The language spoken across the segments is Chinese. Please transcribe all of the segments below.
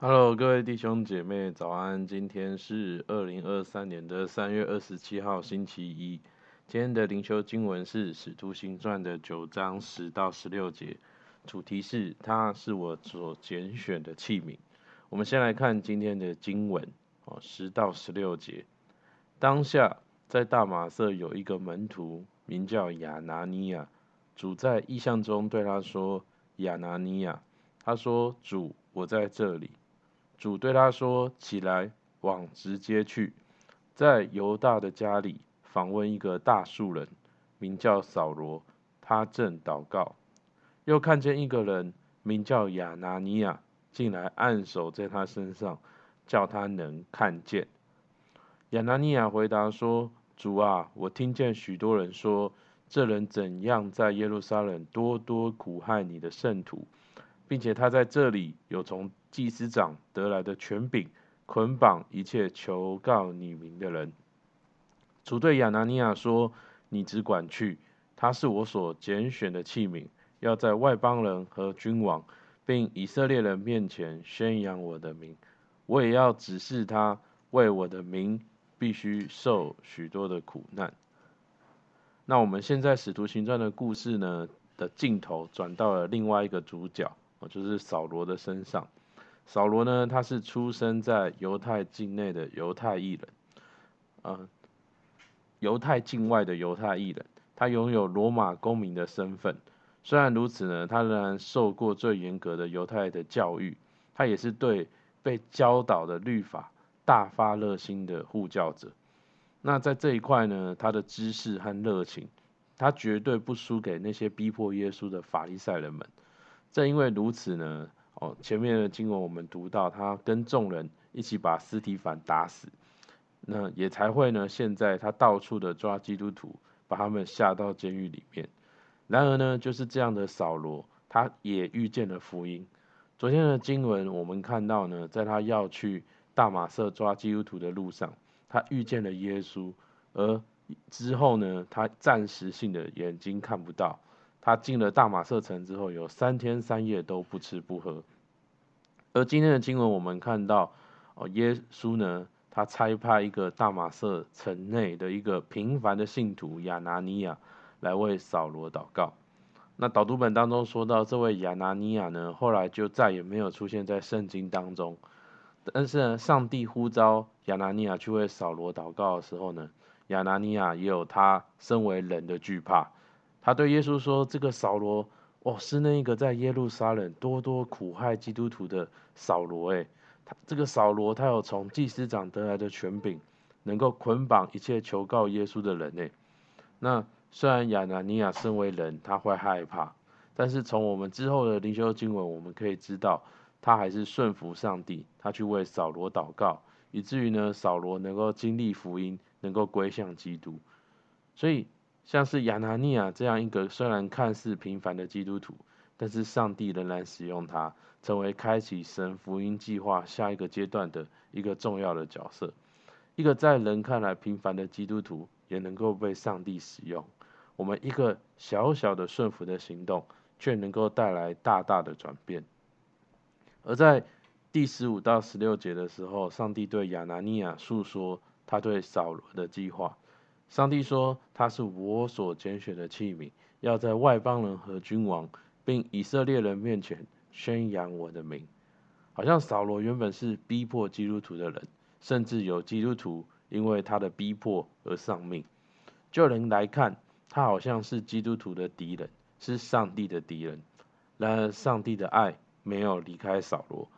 Hello，各位弟兄姐妹，早安！今天是二零二三年的三月二十七号，星期一。今天的灵修经文是《使徒行传》的九章十到十六节，主题是“他是我所拣选的器皿”。我们先来看今天的经文哦，十到十六节。当下在大马色有一个门徒，名叫亚拿尼亚。主在异象中对他说：“亚拿尼亚。”他说：“主，我在这里。”主对他说：“起来，往直街去，在犹大的家里访问一个大树人，名叫扫罗。他正祷告，又看见一个人名叫亚拿尼亚进来，按手在他身上，叫他能看见。亚拿尼亚回答说：‘主啊，我听见许多人说，这人怎样在耶路撒冷多多苦害你的圣徒。’”并且他在这里有从祭司长得来的权柄，捆绑一切求告你名的人。主对亚拿尼亚说：“你只管去，他是我所拣选的器皿，要在外邦人和君王，并以色列人面前宣扬我的名。我也要指示他，为我的名必须受许多的苦难。”那我们现在使徒行传的故事呢的镜头转到了另外一个主角。哦就是扫罗的身上。扫罗呢，他是出生在犹太境内的犹太裔人，呃，犹太境外的犹太裔人，他拥有罗马公民的身份。虽然如此呢，他仍然受过最严格的犹太的教育。他也是对被教导的律法大发热心的护教者。那在这一块呢，他的知识和热情，他绝对不输给那些逼迫耶稣的法利赛人们。正因为如此呢，哦，前面的经文我们读到，他跟众人一起把尸体反打死，那也才会呢，现在他到处的抓基督徒，把他们下到监狱里面。然而呢，就是这样的扫罗，他也遇见了福音。昨天的经文我们看到呢，在他要去大马色抓基督徒的路上，他遇见了耶稣，而之后呢，他暂时性的眼睛看不到。他进了大马色城之后，有三天三夜都不吃不喝。而今天的经文，我们看到，哦，耶稣呢，他差派一个大马色城内的一个平凡的信徒亚拿尼亚来为扫罗祷告。那导读本当中说到，这位亚拿尼亚呢，后来就再也没有出现在圣经当中。但是呢，上帝呼召亚拿尼亚去为扫罗祷告的时候呢，亚拿尼亚也有他身为人的惧怕。他对耶稣说：“这个扫罗，哦，是那个在耶路撒冷多多苦害基督徒的扫罗。哎，他这个扫罗，他有从祭司长得来的权柄，能够捆绑一切求告耶稣的人。哎，那虽然亚拿尼亚身为人，他会害怕，但是从我们之后的灵修经文，我们可以知道，他还是顺服上帝，他去为扫罗祷告，以至于呢，扫罗能够经历福音，能够归向基督。所以。像是亚拿尼亚这样一个虽然看似平凡的基督徒，但是上帝仍然使用他，成为开启神福音计划下一个阶段的一个重要的角色。一个在人看来平凡的基督徒，也能够被上帝使用。我们一个小小的顺服的行动，却能够带来大大的转变。而在第十五到十六节的时候，上帝对亚拿尼亚诉说他对扫罗的计划。上帝说：“他是我所拣选的器皿，要在外邦人和君王，并以色列人面前宣扬我的名。”好像扫罗原本是逼迫基督徒的人，甚至有基督徒因为他的逼迫而丧命。就人来看，他好像是基督徒的敌人，是上帝的敌人。然而，上帝的爱没有离开扫罗，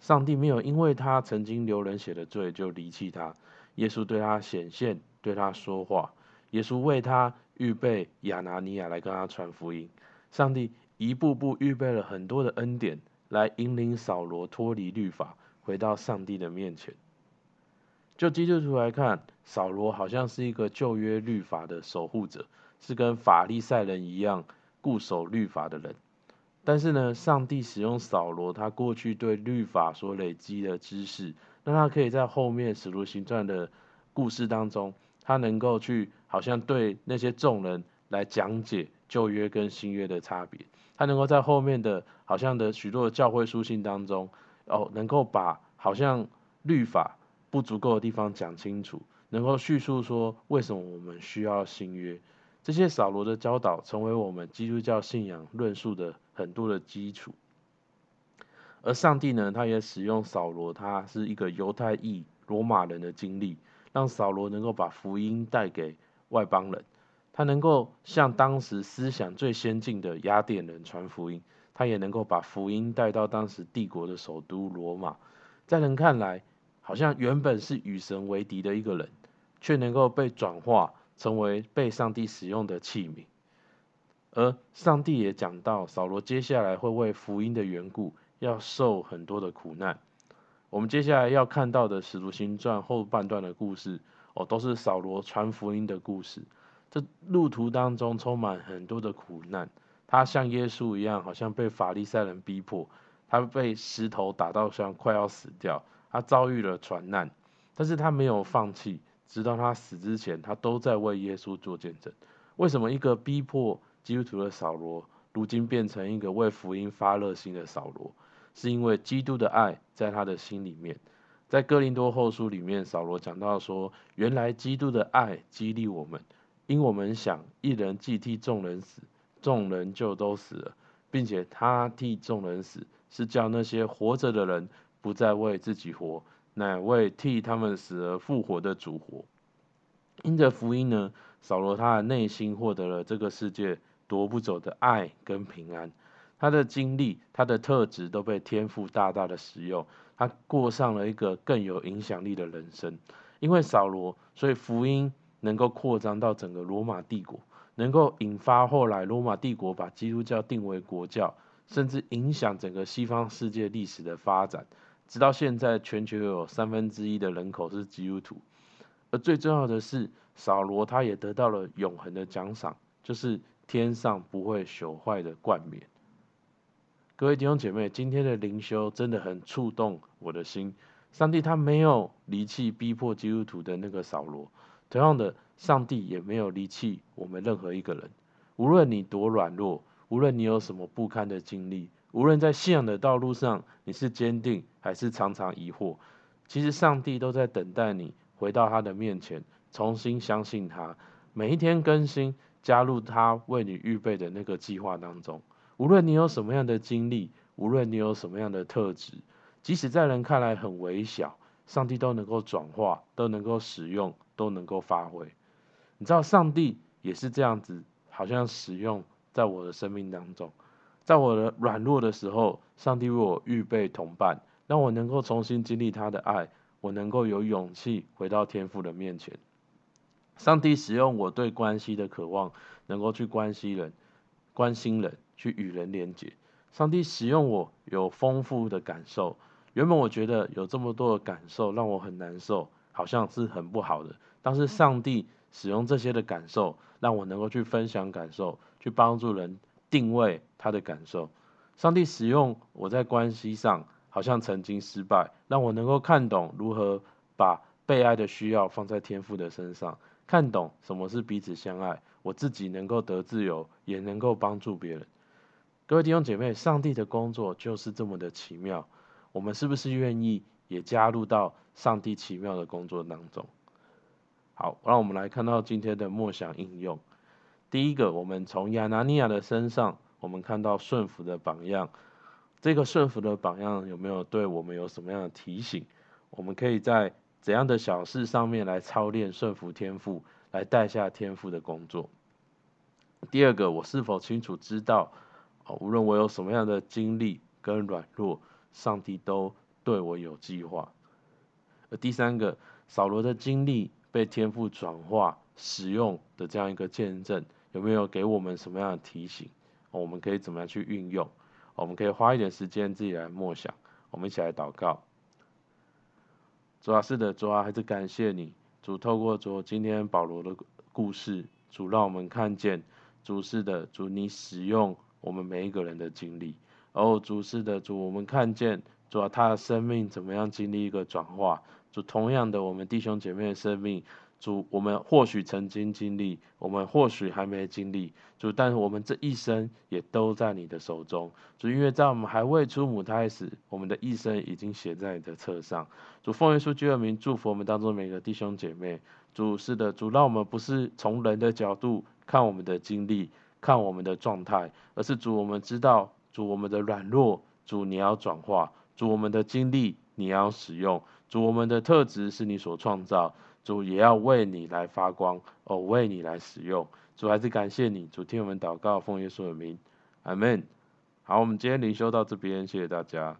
上帝没有因为他曾经流人血的罪就离弃他。耶稣对他显现。对他说话，耶稣为他预备亚拿尼亚来跟他传福音。上帝一步步预备了很多的恩典，来引领扫罗脱离律法，回到上帝的面前。就基督徒来看，扫罗好像是一个旧约律法的守护者，是跟法利赛人一样固守律法的人。但是呢，上帝使用扫罗，他过去对律法所累积的知识，让他可以在后面史徒行传的故事当中。他能够去，好像对那些众人来讲解旧约跟新约的差别。他能够在后面的，好像的许多的教会书信当中，哦，能够把好像律法不足够的地方讲清楚，能够叙述说为什么我们需要新约。这些扫罗的教导成为我们基督教信仰论述的很多的基础。而上帝呢，他也使用扫罗，他是一个犹太裔罗马人的经历，让扫罗能够把福音带给外邦人。他能够向当时思想最先进的雅典人传福音，他也能够把福音带到当时帝国的首都罗马。在人看来，好像原本是与神为敌的一个人，却能够被转化成为被上帝使用的器皿。而上帝也讲到，扫罗接下来会为福音的缘故，要受很多的苦难。我们接下来要看到的《使徒行传》后半段的故事，哦，都是扫罗传福音的故事。这路途当中充满很多的苦难，他像耶稣一样，好像被法利赛人逼迫，他被石头打到像快要死掉，他遭遇了船难，但是他没有放弃，直到他死之前，他都在为耶稣做见证。为什么一个逼迫基督徒的扫罗，如今变成一个为福音发热心的扫罗？是因为基督的爱在他的心里面。在哥林多后书里面，扫罗讲到说，原来基督的爱激励我们。因我们想，一人既替众人死，众人就都死了，并且他替众人死，是叫那些活着的人不再为自己活，乃为替他们死而复活的主活。因着福音呢，扫罗他的内心获得了这个世界夺不走的爱跟平安，他的经历、他的特质都被天赋大大的使用，他过上了一个更有影响力的人生。因为扫罗，所以福音。能够扩张到整个罗马帝国，能够引发后来罗马帝国把基督教定为国教，甚至影响整个西方世界历史的发展，直到现在全球有三分之一的人口是基督徒。而最重要的是，扫罗他也得到了永恒的奖赏，就是天上不会朽坏的冠冕。各位弟兄姐妹，今天的灵修真的很触动我的心。上帝他没有离弃逼迫基督徒的那个扫罗。同样的，上帝也没有离弃我们任何一个人。无论你多软弱，无论你有什么不堪的经历，无论在信仰的道路上你是坚定还是常常疑惑，其实上帝都在等待你回到他的面前，重新相信他，每一天更新，加入他为你预备的那个计划当中。无论你有什么样的经历，无论你有什么样的特质，即使在人看来很微小，上帝都能够转化，都能够使用。都能够发挥，你知道，上帝也是这样子，好像使用在我的生命当中，在我的软弱的时候，上帝为我预备同伴，让我能够重新经历他的爱，我能够有勇气回到天父的面前。上帝使用我对关系的渴望，能够去关心人、关心人，去与人连结。上帝使用我有丰富的感受，原本我觉得有这么多的感受让我很难受，好像是很不好的。但是上帝使用这些的感受，让我能够去分享感受，去帮助人定位他的感受。上帝使用我在关系上好像曾经失败，让我能够看懂如何把被爱的需要放在天赋的身上，看懂什么是彼此相爱，我自己能够得自由，也能够帮助别人。各位弟兄姐妹，上帝的工作就是这么的奇妙，我们是不是愿意也加入到上帝奇妙的工作当中？好，让我们来看到今天的默想应用。第一个，我们从亚拿尼亚的身上，我们看到顺服的榜样。这个顺服的榜样有没有对我们有什么样的提醒？我们可以在怎样的小事上面来操练顺服天赋，来带下天赋的工作？第二个，我是否清楚知道，无论我有什么样的经历跟软弱，上帝都对我有计划。而第三个，扫罗的经历。被天赋转化使用的这样一个见证，有没有给我们什么样的提醒？我们可以怎么样去运用？我们可以花一点时间自己来默想。我们一起来祷告。主啊，是的，主啊，还是感谢你，主透过主今天保罗的故事，主让我们看见，主是的，主你使用我们每一个人的经历。哦，主是的，主我们看见，主啊，他的生命怎么样经历一个转化。主同样的，我们弟兄姐妹的生命，主，我们或许曾经经历，我们或许还没经历，主，但是我们这一生也都在你的手中。主，因为在我们还未出母胎时，我们的一生已经写在你的册上。主，奉耶稣基督的名祝福我们当中每个弟兄姐妹。主，是的，主，让我们不是从人的角度看我们的经历，看我们的状态，而是主，我们知道，主，我们的软弱，主，你要转化，主，我们的经历，你要使用，主，我们的特质是你所创造。主也要为你来发光哦，为你来使用。主还是感谢你，主听我们祷告，奉耶稣的名，阿门。好，我们今天灵修到这边，谢谢大家。